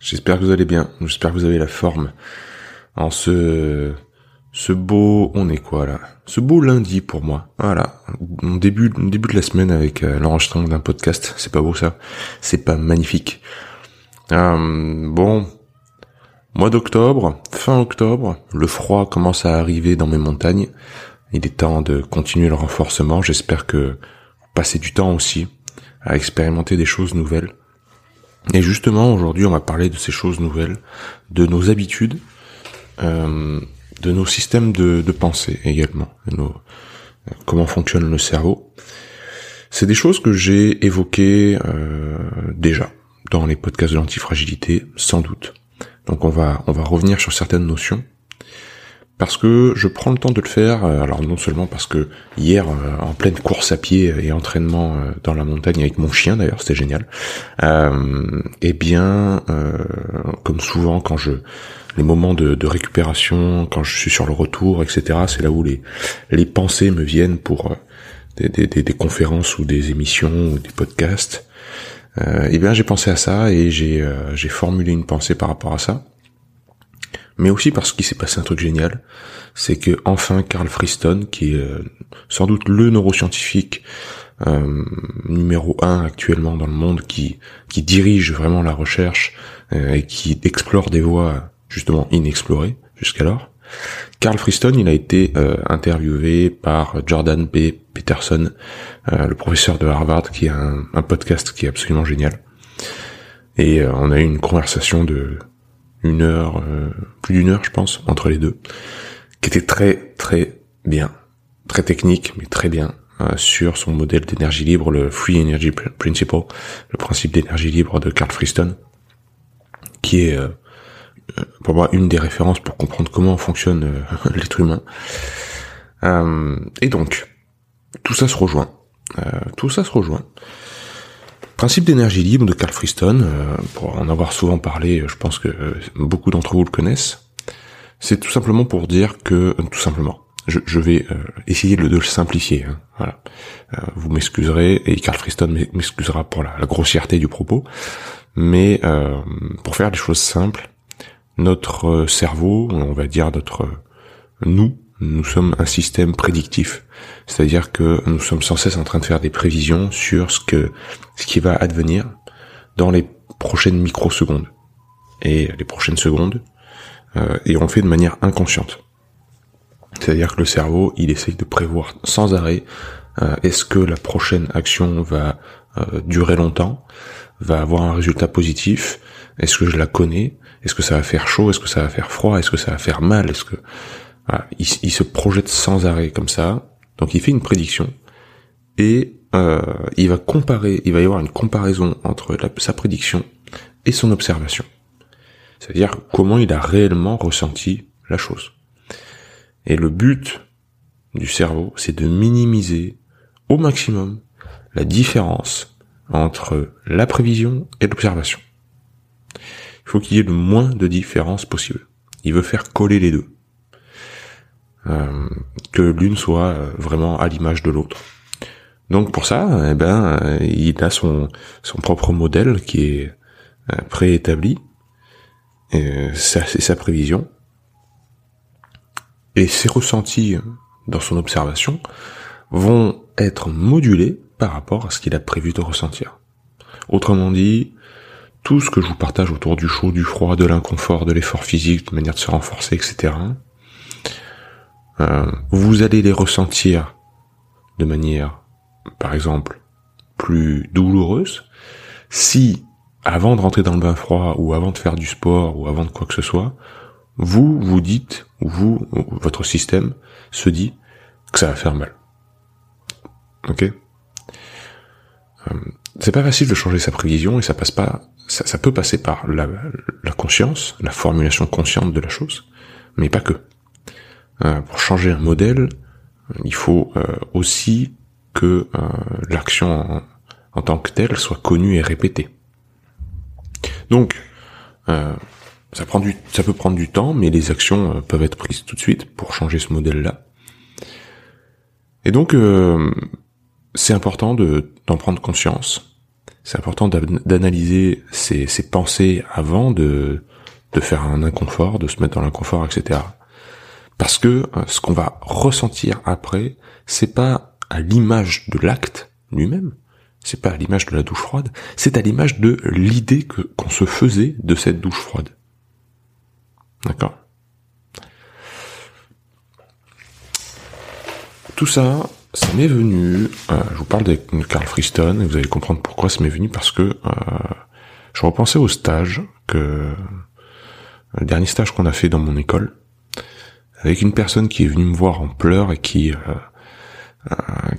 J'espère que vous allez bien. J'espère que vous avez la forme. En ce ce beau, on est quoi là? Ce beau lundi pour moi. Voilà, mon début de la semaine avec euh, l'enregistrement d'un podcast. C'est pas beau ça? C'est pas magnifique. Euh, bon, mois d'octobre, fin octobre, le froid commence à arriver dans mes montagnes. Il est temps de continuer le renforcement. J'espère que vous passez du temps aussi à expérimenter des choses nouvelles. Et justement, aujourd'hui, on va parler de ces choses nouvelles, de nos habitudes, euh, de nos systèmes de, pensée également, euh, comment fonctionne le cerveau. C'est des choses que j'ai évoquées euh, déjà dans les podcasts de l'antifragilité, sans doute. Donc on va on va revenir sur certaines notions parce que je prends le temps de le faire. euh, Alors non seulement parce que hier, euh, en pleine course à pied et entraînement euh, dans la montagne avec mon chien d'ailleurs, c'était génial. Euh, et bien, euh, comme souvent quand je les moments de, récupération, quand je suis sur le retour, etc. C'est là où les les pensées me viennent pour des, des, des- des conférences ou des émissions ou des podcasts. Euh, et bien j'ai pensé à ça et j'ai j'ai formulé une pensée par rapport à ça mais aussi parce qu'il s'est passé un truc génial, c'est que enfin Carl Friston, qui est euh, sans doute le neuroscientifique euh, numéro un actuellement dans le monde, qui qui dirige vraiment la recherche euh, et qui explore des voies justement inexplorées jusqu'alors. Carl Friston, il a été euh, interviewé par Jordan B. Peterson, euh, le professeur de Harvard, qui a un, un podcast qui est absolument génial. Et euh, on a eu une conversation de une heure, euh, plus d'une heure je pense, entre les deux, qui était très très bien, très technique mais très bien euh, sur son modèle d'énergie libre, le Free Energy Pr- Principle, le principe d'énergie libre de Carl Friston, qui est euh, euh, pour moi une des références pour comprendre comment fonctionne l'être humain. Et donc, tout ça se rejoint. Tout ça se rejoint. Principe d'énergie libre de Carl Friston, euh, pour en avoir souvent parlé, je pense que euh, beaucoup d'entre vous le connaissent. C'est tout simplement pour dire que, euh, tout simplement, je, vais euh, essayer de, le- simplifier. hein, voilà. Euh, vous m'excuserez, et Carl Friston m'ex- m'excusera pour la, grossièreté du propos, mais euh, pour faire des choses simples, notre euh, cerveau, on va dire notre euh, nous, nous sommes un système prédictif. C'est-à-dire que nous sommes sans cesse en train de faire des prévisions sur ce que ce qui va advenir dans les prochaines microsecondes et les prochaines secondes, euh, et on le fait de manière inconsciente. C'est-à-dire que le cerveau, il essaye de prévoir sans arrêt euh, est-ce que la prochaine action va euh, durer longtemps, va avoir un résultat positif, est-ce que je la connais, est-ce que ça va faire chaud, est-ce que ça va faire froid, est-ce que ça va faire mal, est-ce que il, se projette sans arrêt comme ça, donc il fait une prédiction et euh, il va comparer, il va y avoir une comparaison entre sa prédiction et son observation. C'est-à-dire comment il a réellement ressenti la chose. Et le but du cerveau, c'est de minimiser au maximum la différence entre la prévision et l'observation. Il faut qu'il y ait le moins de différence possible. Il veut faire coller les deux. Euh, que l'une soit euh, vraiment à l'image de l'autre. Donc pour ça, eh ben, euh, il a son, son propre modèle qui est préétabli, c'est sa prévision, et ses ressentis dans son observation vont être modulés par rapport à ce qu'il a prévu de ressentir. Autrement dit, tout ce que je vous partage autour du chaud, du froid, de l'inconfort, de l'effort physique, de manière de se renforcer, etc., euh, vous allez les ressentir de manière, par exemple, plus douloureuse, si, avant de rentrer dans le bain froid, ou avant de faire du sport, ou avant de quoi que ce soit, vous vous dites, ou vous, ou votre système se dit que ça va faire mal. Ok? Euh, c'est pas facile de changer sa prévision et ça passe pas, ça, peut passer par la, conscience, la formulation consciente de la chose, mais pas que. Euh, pour changer un modèle, il faut euh, aussi que euh, l'action en, tant que telle soit connue et répétée. Donc, ça peut prendre du temps, mais les actions peuvent être prises tout de suite pour changer ce modèle-là. Et donc, c'est important de d'en prendre conscience. C'est important d'analyser ses, pensées avant de de faire un inconfort, de se mettre dans l'inconfort, etc. Parce que euh, ce qu'on va ressentir après, c'est pas à l'image de l'acte lui-même, c'est pas à l'image de la douche froide, c'est à l'image de l'idée que qu'on se faisait de cette douche froide. D'accord? Tout ça, ça m'est venu, euh, je vous parle de Carl Freestone, et vous allez comprendre pourquoi ça m'est venu, parce que euh, je repensais au stage, que le dernier stage qu'on a fait dans mon école, avec une personne qui est venue me voir en pleurs et qui euh,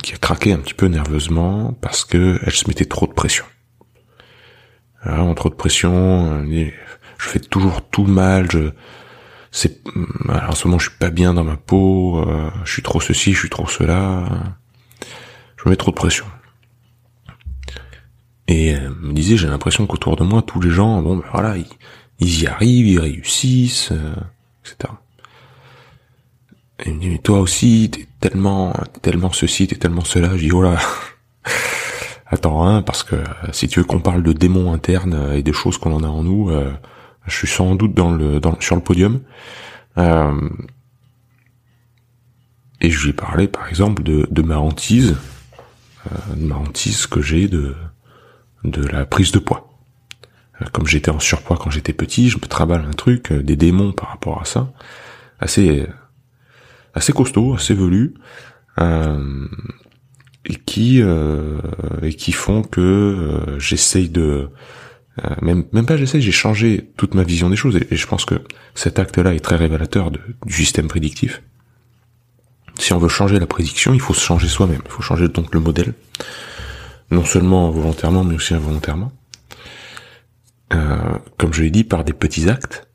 qui a craqué un petit peu nerveusement parce que elle se mettait trop de pression. Vraiment trop de pression, je fais toujours tout mal, je c'est alors en ce moment je suis pas bien dans ma peau, euh, je suis trop ceci, je suis trop cela, je me mets trop de pression. Et elle me disait j'ai l'impression qu'autour de moi tous les gens bon ben voilà ils, y arrivent, ils réussissent, euh, etc. Et il me dit mais toi aussi t'es tellement tellement ceci, t'es tellement cela. Je dis oh là attends hein parce que si tu veux qu'on parle de démons internes et des choses qu'on en a en nous. Euh, je suis sans doute dans le, dans, sur le podium. Euh, et je lui ai parlé, par exemple, de, de ma hantise, euh, de ma hantise que j'ai de, de la prise de poids. Euh, comme j'étais en surpoids quand j'étais petit, je me traballe un truc, euh, des démons par rapport à ça, assez, assez costaud, assez velu, euh, et qui, et qui font que j'essaye de euh, même, même pas j'essaie, j'ai changé toute ma vision des choses et, je pense que cet acte-là est très révélateur du système prédictif. Si on veut changer la prédiction, il faut se changer soi-même, il faut changer donc le modèle, non seulement volontairement mais aussi involontairement. Euh, comme je l'ai dit, par des petits actes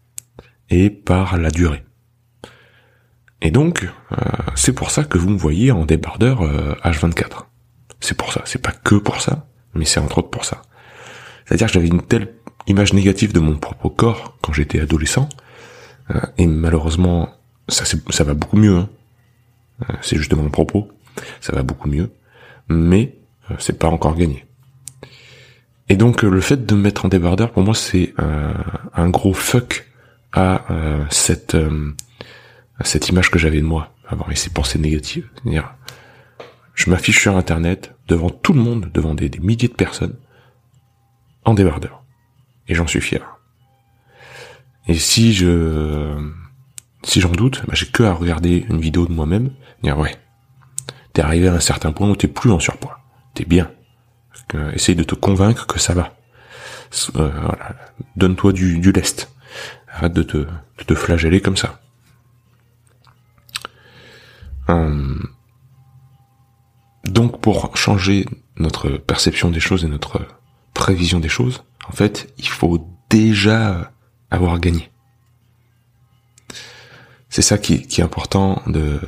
et par la durée. Et donc, euh, c'est pour ça que vous me voyez en débardeur H24. C'est pour ça, c'est pas que pour ça, mais c'est entre autres pour ça. C'est-à-dire que j'avais une telle image négative de mon propre corps quand j'étais adolescent, euh, et malheureusement, ça, va beaucoup mieux. Hein. Euh, c'est justement mon propos, ça va beaucoup mieux, mais euh, c'est pas encore gagné. Et donc le fait de me mettre en débardeur, pour moi, c'est un gros fuck à cette à cette image que j'avais de moi, avoir ces pensées négatives. Je m'affiche sur Internet devant tout le monde, devant des milliers de personnes, en débardeur. Et j'en suis fier. Et si je, si j'en doute, bah, j'ai que à regarder une vidéo de moi-même, dire ouais, t'es arrivé à un certain point où t'es plus en surpoids, t'es bien. Essaye de te convaincre que ça va. Euh. Donne-toi du, lest. Arrête de te, de te flageller comme ça. Hum. Donc pour changer notre perception des choses et notre prévision des choses, en fait, il faut déjà avoir gagné. C'est ça qui, est important de,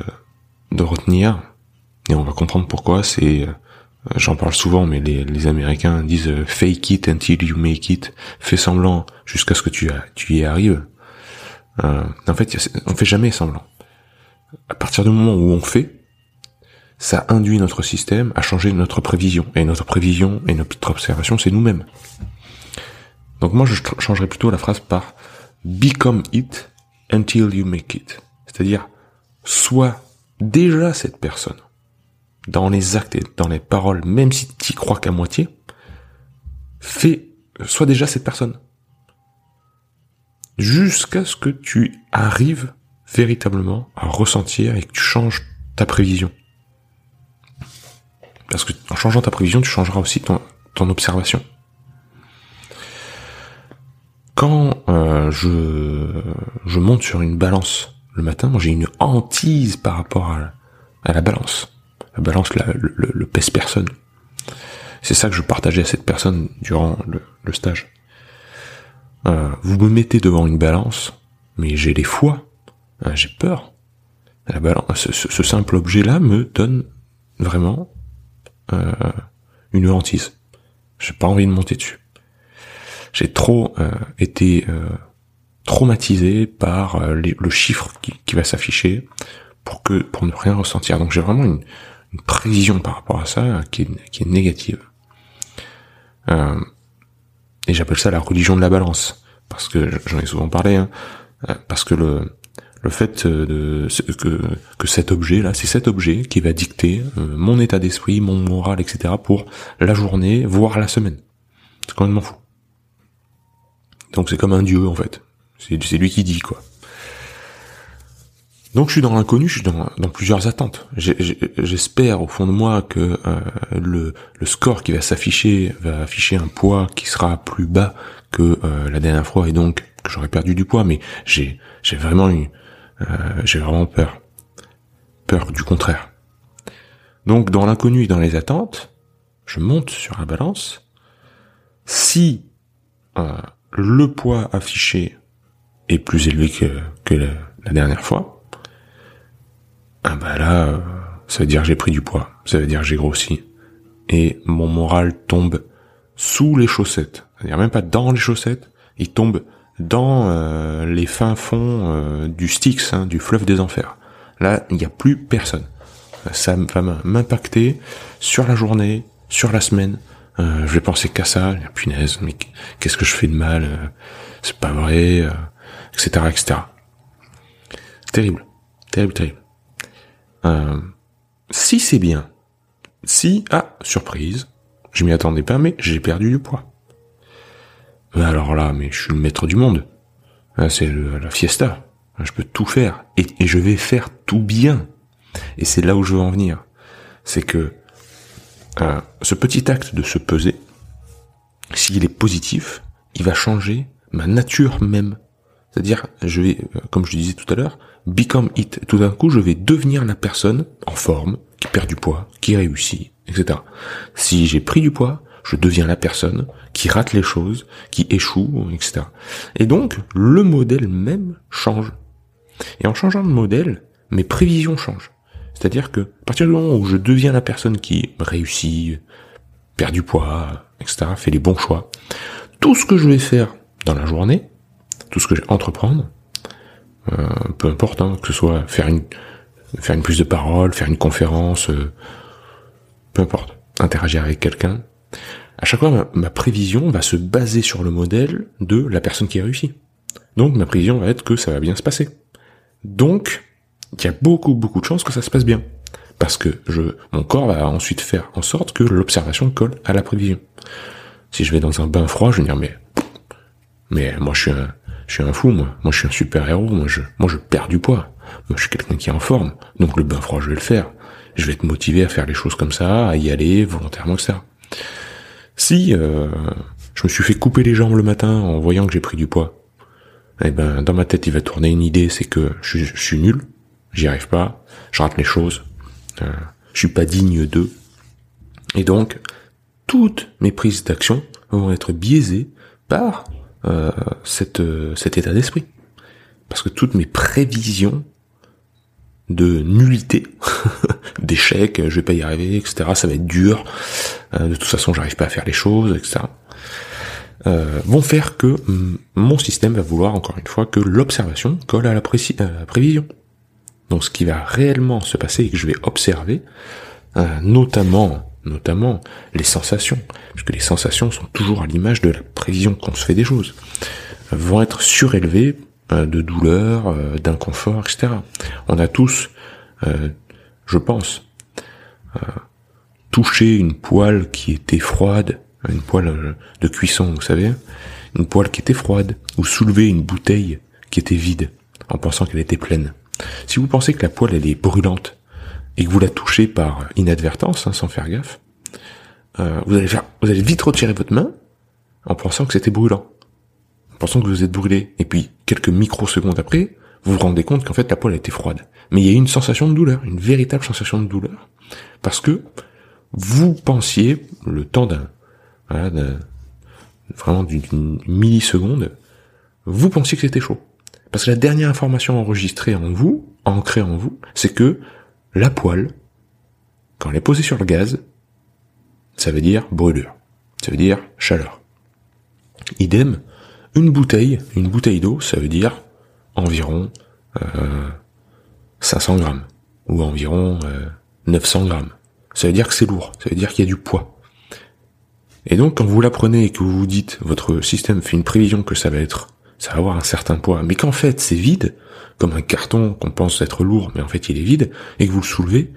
de retenir, et on va comprendre pourquoi. C'est, euh, j'en parle souvent, mais les, Américains disent euh, fake it until you make it, fais semblant jusqu'à ce que tu, tu y arrives. Euh, en fait, on fait jamais semblant. À partir du moment où on fait, ça induit notre système à changer notre prévision. Et notre prévision et notre observation, c'est nous-mêmes. Donc moi, je changerais plutôt la phrase par become it until you make it. C'est-à-dire, sois déjà cette personne. Dans les actes et dans les paroles, même si tu crois qu'à moitié, fais, sois déjà cette personne. Jusqu'à ce que tu arrives véritablement à ressentir et que tu changes ta prévision. Parce que en changeant ta prévision, tu changeras aussi ton, ton observation. Quand euh, je, je monte sur une balance le matin, moi j'ai une hantise par rapport à, à la balance. La balance, le, le, pèse personne. C'est ça que je partageais à cette personne durant le, stage. Euh, vous me mettez devant une balance, mais j'ai les foies, euh, j'ai peur. La balance, ce, simple objet-là me donne vraiment euh, une hantise. J'ai pas envie de monter dessus. J'ai trop été traumatisé par le chiffre qui, va s'afficher pour que pour ne rien ressentir. Donc j'ai vraiment une, prévision par rapport à ça qui est, qui est négative. Euh, et j'appelle ça la religion de la balance, parce que j'en ai souvent parlé, hein, euh, parce que le, le fait de, que, que cet objet là, c'est cet objet qui va dicter euh, mon état d'esprit, mon moral, etc. pour la journée, voire la semaine. C'est complètement fou. Donc c'est comme un dieu en fait. C'est lui qui dit quoi. Donc je suis dans l'inconnu, je suis dans, dans plusieurs attentes. J'espère au fond de moi que euh, le, le, score qui va s'afficher va afficher un poids qui sera plus bas que euh, la dernière fois et donc que j'aurais perdu du poids. Mais j'ai j'ai vraiment eu euh, j'ai vraiment peur, peur du contraire. Donc dans l'inconnu et dans les attentes, je monte sur la balance. Si le poids affiché est plus élevé que, que la dernière fois, ah bah là, euh, ça veut dire j'ai pris du poids, ça veut dire j'ai grossi. Et mon moral tombe sous les chaussettes. C'est-à-dire même pas dans les chaussettes, il tombe dans euh, les fins fonds euh, du Styx, hein, du fleuve des enfers. Là, il n'y a plus personne. Ça va m'impacter sur la journée, sur la semaine. je vais penser qu'à ça, punaise, mais qu'est-ce que je fais de mal C'est pas vrai, etc., etc. Terrible, terrible, terrible. Euh, si c'est bien, si, ah, surprise, je m'y attendais pas, mais j'ai perdu du poids. Alors là, mais je suis le maître du monde. C'est la fiesta. Je peux tout faire. Et, je vais faire tout bien. Et c'est là où je veux en venir. C'est que euh, ce petit acte de se peser, s'il est positif, il va changer ma nature même. C'est-à-dire, je vais, euh, comme je disais tout à l'heure, become it. Tout d'un coup, je vais devenir la personne en forme, qui perd du poids, qui réussit, etc. Si j'ai pris du poids, je deviens la personne qui rate les choses, qui échoue, etc. Et donc, le modèle même change. Et en changeant de modèle, mes prévisions changent. C'est-à-dire que, à partir du moment où je deviens la personne qui réussit, perd du poids, etc., fait les bons choix, tout ce que je vais faire dans la journée, tout ce que je vais entreprendre, euh, peu importe, hein, que ce soit faire une faire une prise de parole, faire une conférence, euh, peu importe, interagir avec quelqu'un. À chaque fois, ma, prévision va se baser sur le modèle de la personne qui a réussi. Donc ma prévision va être que ça va bien se passer. Donc, il y a beaucoup beaucoup de chances que ça se passe bien. Parce que mon corps va ensuite faire en sorte que l'observation colle à la prévision. Si je vais dans un bain froid, je vais dire mais, mais moi je suis un, je suis un fou, moi. Moi, je suis un super-héros. Moi, je, moi, je perds du poids. Moi, je suis quelqu'un qui est en forme. Donc, le bain froid, je vais le faire. Je vais être motivé à faire les choses comme ça, à y aller volontairement, etc. Si euh, je me suis fait couper les jambes le matin en voyant que j'ai pris du poids, eh ben, dans ma tête, il va tourner une idée, c'est que je, suis nul, j'y arrive pas, je rate les choses, euh, je suis pas digne d'eux. Et donc, toutes mes prises d'action vont être biaisées par euh, euh, cet état d'esprit. Parce que toutes mes prévisions de nullité, d'échec, je vais pas y arriver, etc., ça va être dur, euh, de toute façon j'arrive pas à faire les choses, etc., euh, vont faire que mon système va vouloir, encore une fois, que l'observation colle à la, prévision. Donc ce qui va réellement se passer et que je vais observer, notamment notamment les sensations, puisque les sensations sont toujours à l'image de la prévision qu'on se fait des choses, vont être surélevées euh, de douleur, euh, d'inconfort, etc. On a tous, euh, je pense, touché une poêle qui était froide, une poêle de cuisson, vous savez, une poêle qui était froide, ou soulever une bouteille qui était vide, en pensant qu'elle était pleine. Si vous pensez que la poêle elle est brûlante, et que vous la touchez par inadvertance, hein, sans faire gaffe, euh, vous allez faire, vous allez vite retirer votre main en pensant que c'était brûlant, pensant que vous êtes brûlé. Et puis quelques microsecondes après, vous vous rendez compte qu'en fait la poêle était froide. Mais il y a une sensation de douleur, une véritable sensation de douleur, parce que vous pensiez le temps d'un, voilà, d'un- vraiment d'une milliseconde, vous pensiez que c'était chaud. Parce que la dernière information enregistrée en vous, ancrée en vous, c'est que la poêle, quand elle est posée sur le gaz, ça veut dire brûlure. Ça veut dire chaleur. Idem, une bouteille, une bouteille d'eau, ça veut dire environ euh, 500 grammes ou environ euh, 900 grammes. Ça veut dire que c'est lourd, ça veut dire qu'il y a du poids. Et donc quand vous l'apprenez et que vous vous dites, votre système fait une prévision que ça va être, ça va avoir un certain poids, mais qu'en fait c'est vide, comme un carton qu'on pense être lourd, mais en fait il est vide, et que vous le soulevez,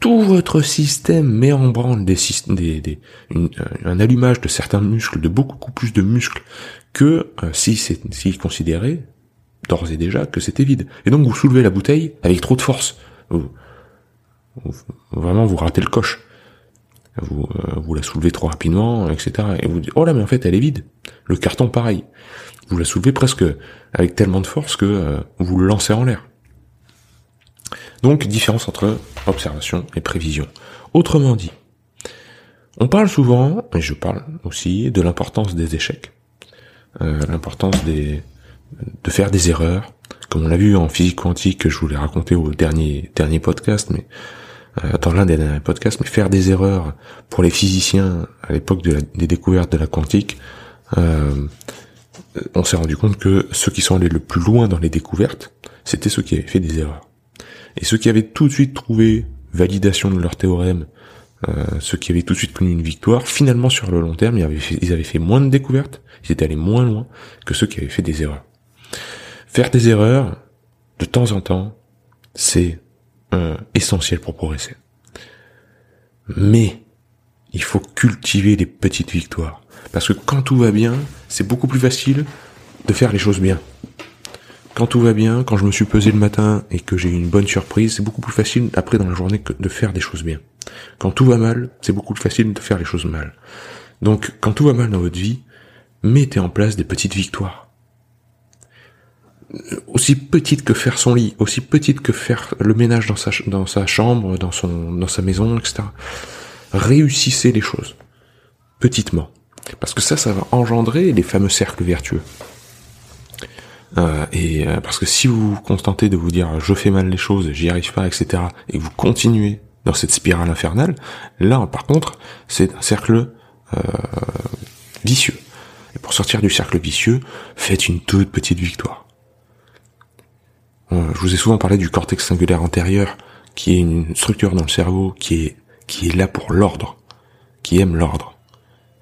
tout votre système met en branle des, des, des- une- un allumage de certains muscles, de beaucoup plus de muscles que euh, si c'est considérait d'ores et déjà que c'était vide. Et donc vous soulevez la bouteille avec trop de force. Vous- vraiment vous ratez le coche. Vous, euh, la soulevez trop rapidement, etc. Et vous dites, oh là mais en fait elle est vide. Le carton pareil. Vous la soulevez presque avec tellement de force que euh, vous le lancez en l'air. Donc, différence entre observation et prévision. Autrement dit, on parle souvent, et je parle aussi, de l'importance des échecs, l'importance des, de faire des erreurs, comme on l'a vu en physique quantique, que je vous l'ai raconté au dernier dernier podcast, mais euh, dans l'un des derniers podcasts, mais faire des erreurs pour les physiciens à l'époque des découvertes de la quantique, euh, on s'est rendu compte que ceux qui sont allés le plus loin dans les découvertes, c'était ceux qui avaient fait des erreurs. Et ceux qui avaient tout de suite trouvé validation de leur théorème, euh, ceux qui avaient tout de suite connu une victoire, finalement sur le long terme, ils avaient fait, ils avaient fait moins de découvertes, ils étaient allés moins loin que ceux qui avaient fait des erreurs. Faire des erreurs, de temps en temps, c'est euh, essentiel pour progresser. Mais il faut cultiver les petites victoires. Parce que quand tout va bien, c'est beaucoup plus facile de faire les choses bien. Quand tout va bien, quand je me suis pesé le matin et que j'ai eu une bonne surprise, c'est beaucoup plus facile après dans la journée que de faire des choses bien. Quand tout va mal, c'est beaucoup plus facile de faire les choses mal. Donc, quand tout va mal dans votre vie, mettez en place des petites victoires. Aussi petites que faire son lit, aussi petites que faire le ménage dans sa, ch- dans sa chambre, dans son, dans sa maison, etc. Réussissez les choses. Petitement. Parce que ça, ça va engendrer les fameux cercles vertueux. Euh, et euh, parce que si vous vous contentez de vous dire je fais mal les choses, j'y arrive pas, etc., et que vous continuez dans cette spirale infernale, là par contre c'est un cercle euh, vicieux. Et pour sortir du cercle vicieux, faites une toute petite victoire. Euh, je vous ai souvent parlé du cortex singulaire antérieur, qui est une structure dans le cerveau qui est qui est là pour l'ordre, qui aime l'ordre,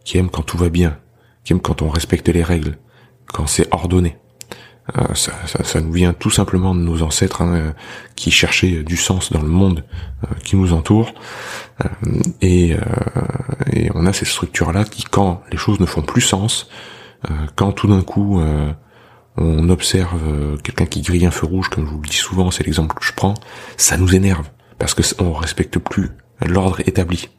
qui aime quand tout va bien, qui aime quand on respecte les règles, quand c'est ordonné. Euh, ça, ça, ça nous vient tout simplement de nos ancêtres hein, euh, qui cherchaient du sens dans le monde euh, qui nous entoure. Et, et on a ces structures-là qui, quand les choses ne font plus sens, quand tout d'un coup on observe quelqu'un qui grille un feu rouge, comme je vous le dis souvent, c'est l'exemple que je prends, ça nous énerve parce que on respecte plus l'ordre établi.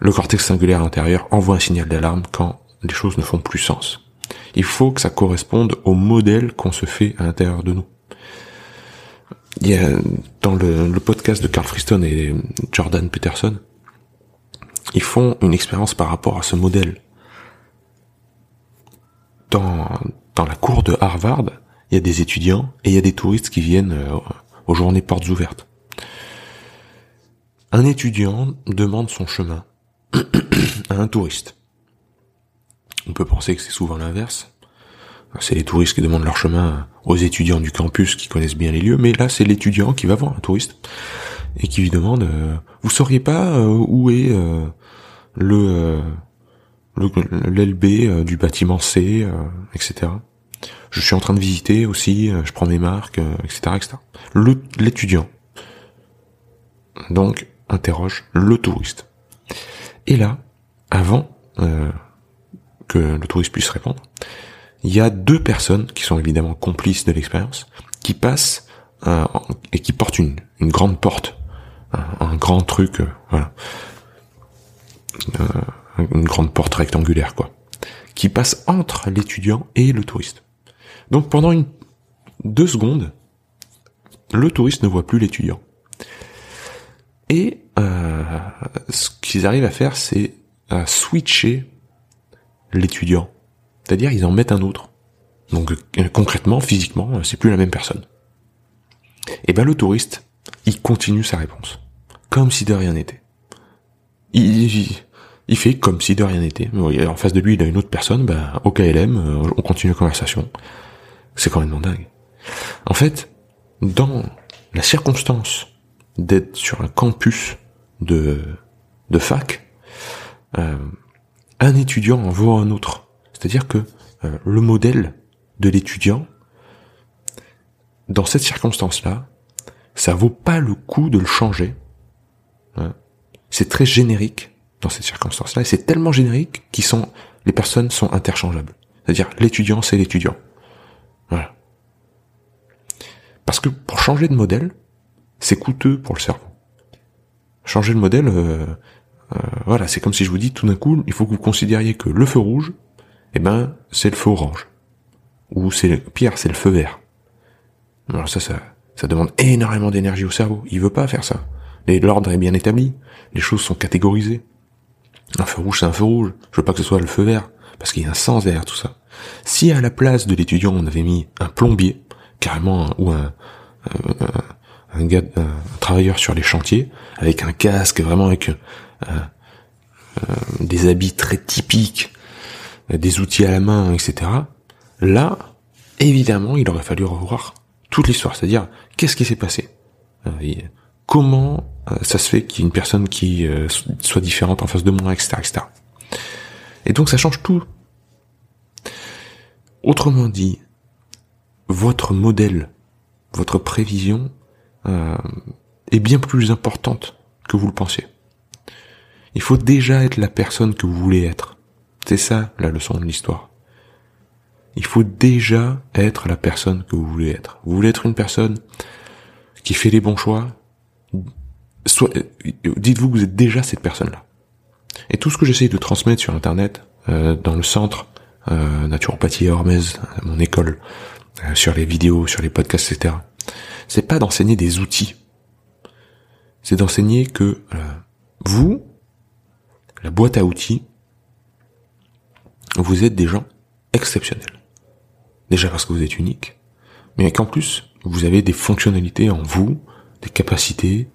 Le cortex singulaire antérieur envoie un signal d'alarme quand les choses ne font plus sens. Il faut que ça corresponde au modèle qu'on se fait à l'intérieur de nous. Il y a dans le, podcast de Carl Friston et Jordan Peterson, ils font une expérience par rapport à ce modèle. Dans, dans la cour de Harvard, il y a des étudiants et il y a des touristes qui viennent euh, aux journées portes ouvertes. Un étudiant demande son chemin à un touriste. On peut penser que c'est souvent l'inverse. C'est les touristes qui demandent leur chemin aux étudiants du campus qui connaissent bien les lieux, mais là c'est l'étudiant qui va voir un touriste et qui lui demande euh, vous sauriez pas euh, où est euh, le euh, l'LB euh, du bâtiment C, etc. Je suis en train de visiter aussi, je prends mes marques, etc., etc. L'étudiant donc interroge le touriste. Et là, avant que le touriste puisse répondre, il y a deux personnes qui sont évidemment complices de l'expérience, qui passent euh, et qui portent une, grande porte, un, un grand truc, euh, voilà, Euh, une grande porte rectangulaire quoi, qui passe entre l'étudiant et le touriste. Donc pendant une deux secondes, le touriste ne voit plus l'étudiant. Et euh, ce qu'ils arrivent à faire, c'est à switcher l'étudiant. C'est-à-dire, ils en mettent un autre. Donc euh, concrètement, physiquement, euh, c'est plus la même personne. Et ben le touriste, il continue sa réponse, comme si de rien n'était. Il, il, fait comme si de rien n'était. En face de lui, il a une autre personne, ben, au KLM, euh, on continue la conversation. C'est quand même dingue. En fait, dans la circonstance d'être sur un campus de, de fac, un étudiant en vaut un autre. C'est-à-dire que euh, le modèle de l'étudiant, dans cette circonstance-là, ça vaut pas le coup de le changer. Hein. C'est très générique dans cette circonstance-là, et c'est tellement générique qu'ils sont, les personnes sont interchangeables. C'est-à-dire l'étudiant, c'est l'étudiant. Voilà. Parce que pour changer de modèle, c'est coûteux pour le cerveau. Changer de modèle, euh, euh, voilà, c'est comme si je vous dis tout d'un coup, il faut que vous considériez que le feu rouge, eh ben, c'est le feu orange. Ou c'est pire, c'est le feu vert. Alors ça, ça, ça demande énormément d'énergie au cerveau. Il veut pas faire ça. L'ordre est bien établi. Les choses sont catégorisées. Un feu rouge, c'est un feu rouge. Je veux pas que ce soit le feu vert. Parce qu'il y a un sens derrière tout ça. Si à la place de l'étudiant, on avait mis un plombier, carrément, ou un, un, gars, un travailleur sur les chantiers, avec un casque, vraiment avec euh, euh, des habits très typiques, des outils à la main, etc. Là, évidemment, il aurait fallu revoir toute l'histoire, c'est-à-dire qu'est-ce qui s'est passé, euh, comment ça se fait qu'il y ait une personne qui soit différente en face de moi, etc., etc. Et donc ça change tout. Autrement dit, votre modèle, votre prévision est bien plus importante que vous le pensez. Il faut déjà être la personne que vous voulez être. C'est ça la leçon de l'histoire. Il faut déjà être la personne que vous voulez être. Vous voulez être une personne qui fait les bons choix? Soit, dites-vous que vous êtes déjà cette personne-là. Et tout ce que j'essaye de transmettre sur Internet, euh, dans le centre euh, naturopathie Hormez, mon école, euh, sur les vidéos, sur les podcasts, etc. C'est pas d'enseigner des outils. C'est d'enseigner que euh, vous, la boîte à outils, vous êtes des gens exceptionnels. Déjà parce que vous êtes unique, mais qu'en plus, vous avez des fonctionnalités en vous, des capacités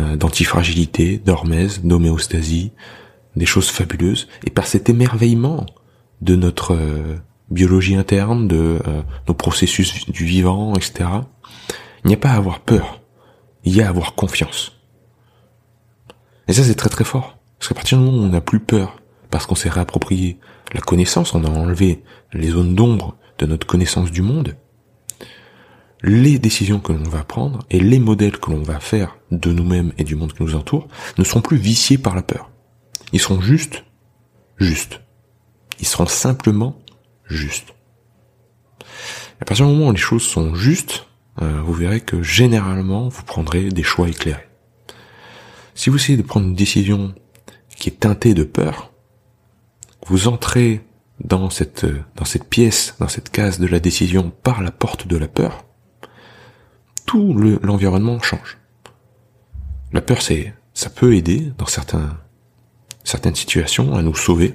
euh, d'antifragilité, d'hormèse, d'homéostasie, des choses fabuleuses, et par cet émerveillement de notre euh, biologie interne, de euh, nos processus du vivant, etc., il n'y a pas à avoir peur, il y a à avoir confiance. Et ça, c'est très très fort. Parce qu'à partir du moment où on n'a plus peur, parce qu'on s'est réapproprié la connaissance, on a enlevé les zones d'ombre de notre connaissance du monde, les décisions que l'on va prendre et les modèles que l'on va faire de nous-mêmes et du monde qui nous entoure ne seront plus viciés par la peur. Ils seront juste, justes. Ils seront simplement justes. À partir du moment où les choses sont justes, euh, vous verrez que généralement vous prendrez des choix éclairés. Si vous essayez de prendre une décision qui est teinté de peur, vous entrez dans cette, dans cette pièce, dans cette case de la décision par la porte de la peur, tout l'environnement change. La peur, c'est, ça peut aider dans certains, certaines situations à nous sauver,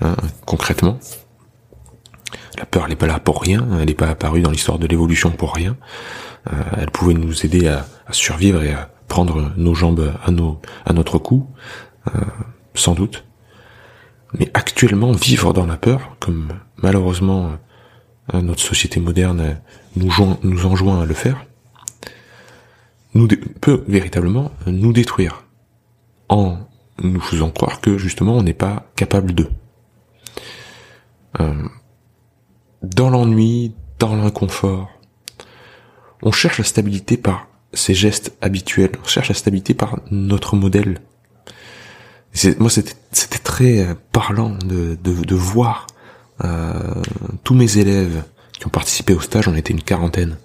hein, concrètement. La peur, elle n'est pas là pour rien, elle n'est pas apparue dans l'histoire de l'évolution pour rien. Euh, elle pouvait nous aider à, survivre et à prendre nos jambes à, nos, à notre cou. Euh, sans doute. Mais actuellement, vivre dans la peur, comme malheureusement euh, notre société moderne nous, nous enjoint à le faire, peut véritablement nous détruire en nous faisant croire que justement on n'est pas capable de. Euh, dans l'ennui, dans l'inconfort, on cherche la stabilité par ces gestes habituels, on cherche la stabilité par notre modèle moi, c'était très euh, parlant de, de, de voir euh, tous mes élèves qui ont participé au stage, on était une quarantaine.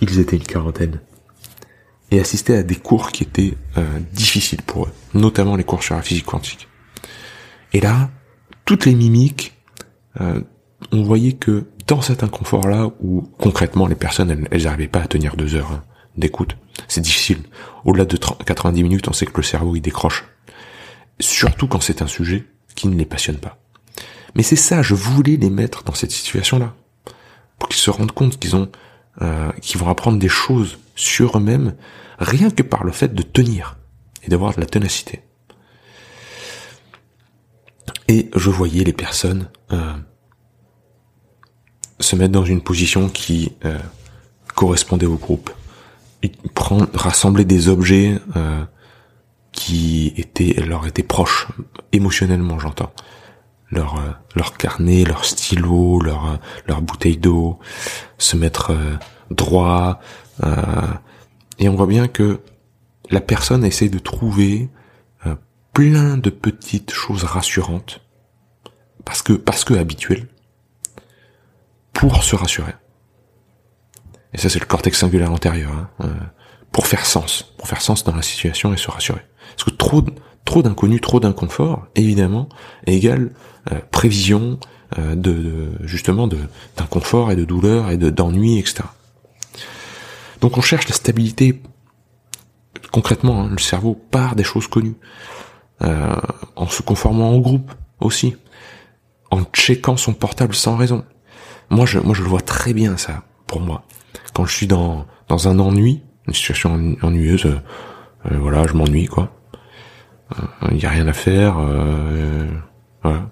Ils étaient une quarantaine. Et assister à des cours qui étaient euh, difficiles pour eux, notamment les cours sur la physique quantique. Et là, toutes les mimiques, euh, on voyait que dans cet inconfort-là, où concrètement les personnes, elles n'arrivaient pas à tenir deux heures, hein, d'écoute. C'est difficile. Au-delà de 90 minutes, on sait que le cerveau il décroche. Surtout quand c'est un sujet qui ne les passionne pas. Mais c'est ça, je voulais les mettre dans cette situation-là. Pour qu'ils se rendent compte qu'ils ont, euh, qu'ils vont apprendre des choses sur eux-mêmes, rien que par le fait de tenir et d'avoir de la ténacité. Et je voyais les personnes euh, se mettre dans une position qui euh, correspondait au groupe, et prendre, rassembler des objets euh, qui étaient leur étaient proches émotionnellement, j'entends. Leur euh, leur carnet, leur stylo, leur leur bouteille d'eau, se mettre euh, droit. et on voit bien que la personne essaie de trouver plein de petites choses rassurantes parce que parce que habituelles pour se rassurer. Et ça, c'est le cortex singulaire antérieur, hein, euh, pour faire sens, pour faire sens dans la situation et se rassurer. Parce que trop, trop trop d'inconfort, évidemment, égale euh, prévision euh, de, justement de d'inconfort et de douleur et de d'ennui, etc. Donc on cherche la stabilité. Concrètement, hein, le cerveau part des choses connues, en se conformant au groupe aussi, en checkant son portable sans raison. Moi, je, moi, je le vois très bien ça pour moi quand je suis dans dans un ennui, une situation ennuyeuse, euh, euh, voilà, je m'ennuie quoi. Il euh, y a rien à faire, voilà.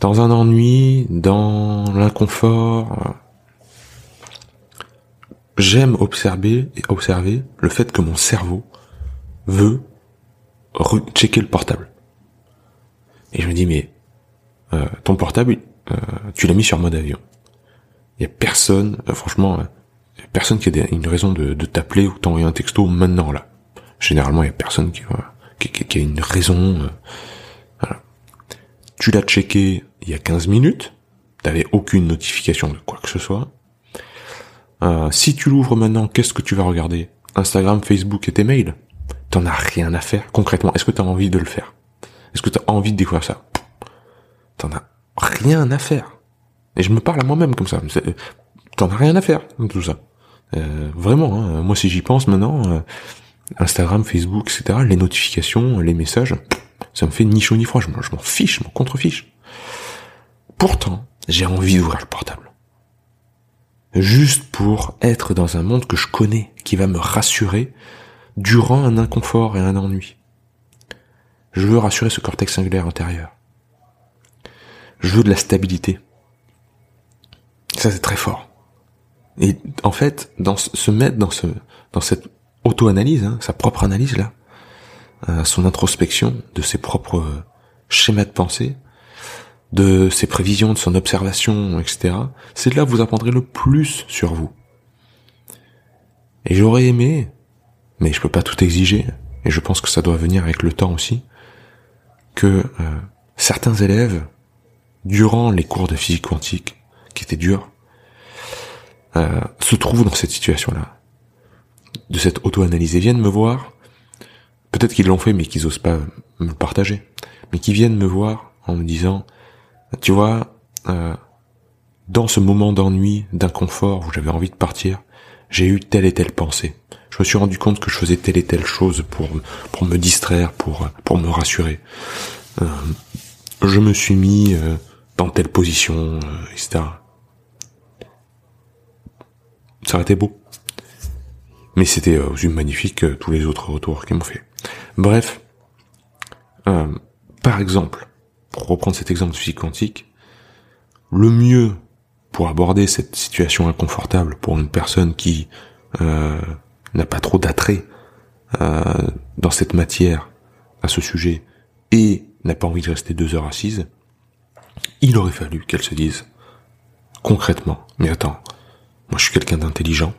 Dans un ennui, dans l'inconfort, j'aime observer et observer le fait que mon cerveau veut checker le portable. Et je me dis mais ton portable, tu l'as mis sur mode avion. Il y a personne, franchement, personne qui a une raison de, t'appeler ou t'envoyer un texto maintenant là. Généralement, il y a personne qui, a une raison. Euh. Tu l'as checké il y a 15 minutes, t'avais aucune notification de quoi que ce soit. Euh, si tu l'ouvres maintenant, qu'est-ce que tu vas regarder? Instagram, Facebook et tes mails? T'en as rien à faire. Concrètement, est-ce que t'as envie de le faire? Est-ce que t'as envie de découvrir ça? T'en as rien à faire. Et je me parle à moi-même comme ça. T'en as rien à faire tout ça. Euh, vraiment, hein. moi si j'y pense maintenant, euh, Instagram, Facebook, etc., les notifications, les messages, ça me fait ni chaud ni froid, je m'en fiche, je m'en contrefiche. Pourtant, j'ai envie d'ouvrir le portable. Juste pour être dans un monde que je connais, qui va me rassurer durant un inconfort et un ennui. Je veux rassurer ce cortex singulaire intérieur. Je veux de la stabilité. Ça, c'est très fort. Et en fait, dans se mettre dans ce dans cette auto-analyse, hein, sa propre analyse là, euh, son introspection de ses propres euh, schémas de pensée, de ses prévisions, de son observation, etc. C'est là que vous apprendrez le plus sur vous. Et j'aurais aimé, mais je peux pas tout exiger, et je pense que ça doit venir avec le temps aussi, que euh, certains élèves, durant les cours de physique quantique, qui étaient durs, euh, se trouvent dans cette situation-là, de cette auto-analyse, et viennent me voir, peut-être qu'ils l'ont fait mais qu'ils osent pas me le partager, mais qui viennent me voir en me disant, tu vois, euh, dans ce moment d'ennui, d'inconfort où j'avais envie de partir, j'ai eu telle et telle pensée. Je me suis rendu compte que je faisais telle et telle chose pour pour me distraire, pour pour me rassurer. Euh, je me suis mis euh, dans telle position, etc ça aurait été beau. Mais c'était euh, aussi magnifique euh, tous les autres retours qu'ils m'ont fait. Bref, euh, par exemple, pour reprendre cet exemple de physique quantique, le mieux pour aborder cette situation inconfortable pour une personne qui euh, n'a pas trop d'attrait dans cette matière à ce sujet et n'a pas envie de rester deux heures assise, il aurait fallu qu'elle se dise concrètement, mais attends, moi, je suis quelqu'un d'intelligent.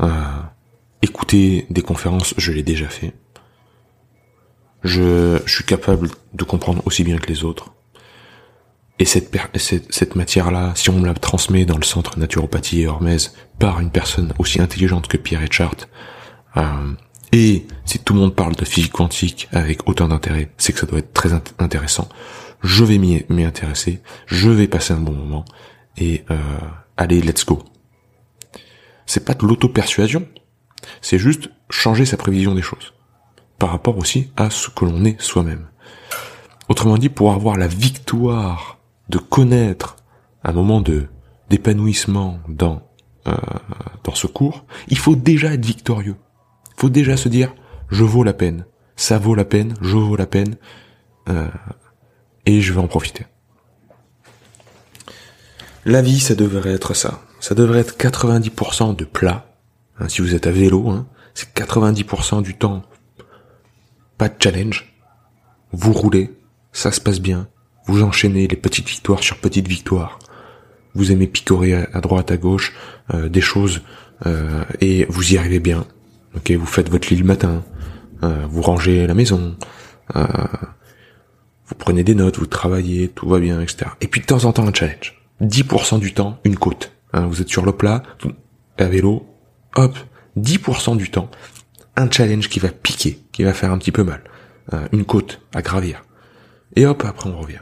Euh, écouter des conférences, je l'ai déjà fait. Je, suis capable de comprendre aussi bien que les autres. Et cette matière-là, si on me la transmet dans le centre naturopathie et Hormèse par une personne aussi intelligente que Pierre Etchart, euh, et si tout le monde parle de physique quantique avec autant d'intérêt, c'est que ça doit être très intéressant. Je vais m'y intéresser, je vais passer un bon moment, et euh, allez, let's go c'est pas de l'auto-persuasion, C'est juste changer sa prévision des choses. Par rapport aussi à ce que l'on est soi-même. Autrement dit, pour avoir la victoire de connaître un moment de d'épanouissement dans euh, dans ce cours, il faut déjà être victorieux. Il faut déjà se dire je vaux la peine, ça vaut la peine, je vaux la peine, euh, et je vais en profiter. La vie, ça devrait être ça. Ça devrait être 90% de plat. Hein, si vous êtes à vélo, hein, c'est 90% du temps. Pas de challenge. Vous roulez, ça se passe bien. Vous enchaînez les petites victoires sur petites victoires. Vous aimez picorer à droite, à gauche, euh, des choses, euh, et vous y arrivez bien. Ok, vous faites votre lit le matin, euh, vous rangez la maison, vous prenez des notes, vous travaillez, tout va bien, etc. Et puis de temps en temps un challenge. 10% du temps, une côte. Hein, vous êtes sur le plat, à vélo, hop, 10% du temps, un challenge qui va piquer, qui va faire un petit peu mal. une côte à gravir. Et hop, après on revient.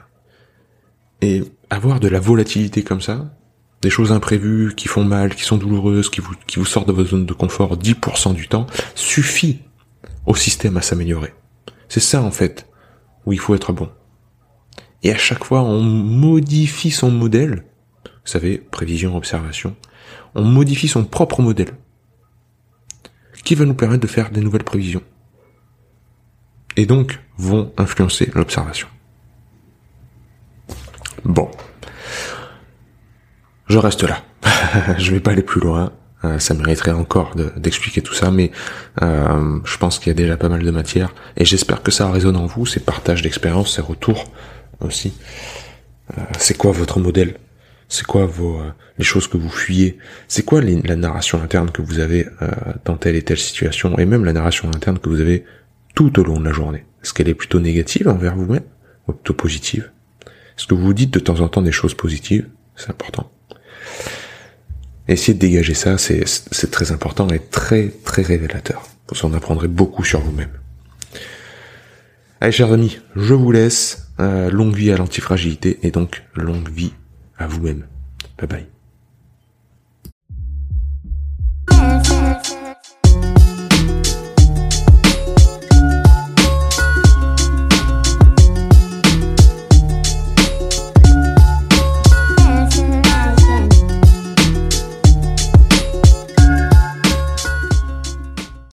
Et avoir de la volatilité comme ça, des choses imprévues qui font mal, qui sont douloureuses, qui vous, qui vous sortent de votre zone de confort 10% du temps, suffit au système à s'améliorer. C'est ça en fait où il faut être bon. Et à chaque fois, on modifie son modèle. Vous savez, prévision, observation. On modifie son propre modèle. Qui va nous permettre de faire des nouvelles prévisions. Et donc, vont influencer l'observation. Bon. Je reste là. je vais pas aller plus loin. Euh, ça mériterait encore d'expliquer tout ça, mais euh, je pense qu'il y a déjà pas mal de matière et j'espère que ça résonne en vous, ces partages d'expérience, ces retours aussi. Euh, c'est quoi votre modèle? C'est quoi vos les choses que vous fuyez? C'est quoi la narration interne que vous avez dans telle et telle situation? Et même la narration interne que vous avez tout au long de la journée Est-ce qu'elle est plutôt négative envers vous-même ou plutôt positive? Est-ce que vous vous dites de temps en temps des choses positives? C'est important. Essayez de dégager ça, c'est très important et très très révélateur. Vous en apprendrez beaucoup sur vous-même. Allez chers amis, je vous laisse. Euh, longue vie à l'antifragilité et donc longue vie à vous-même. Bye bye.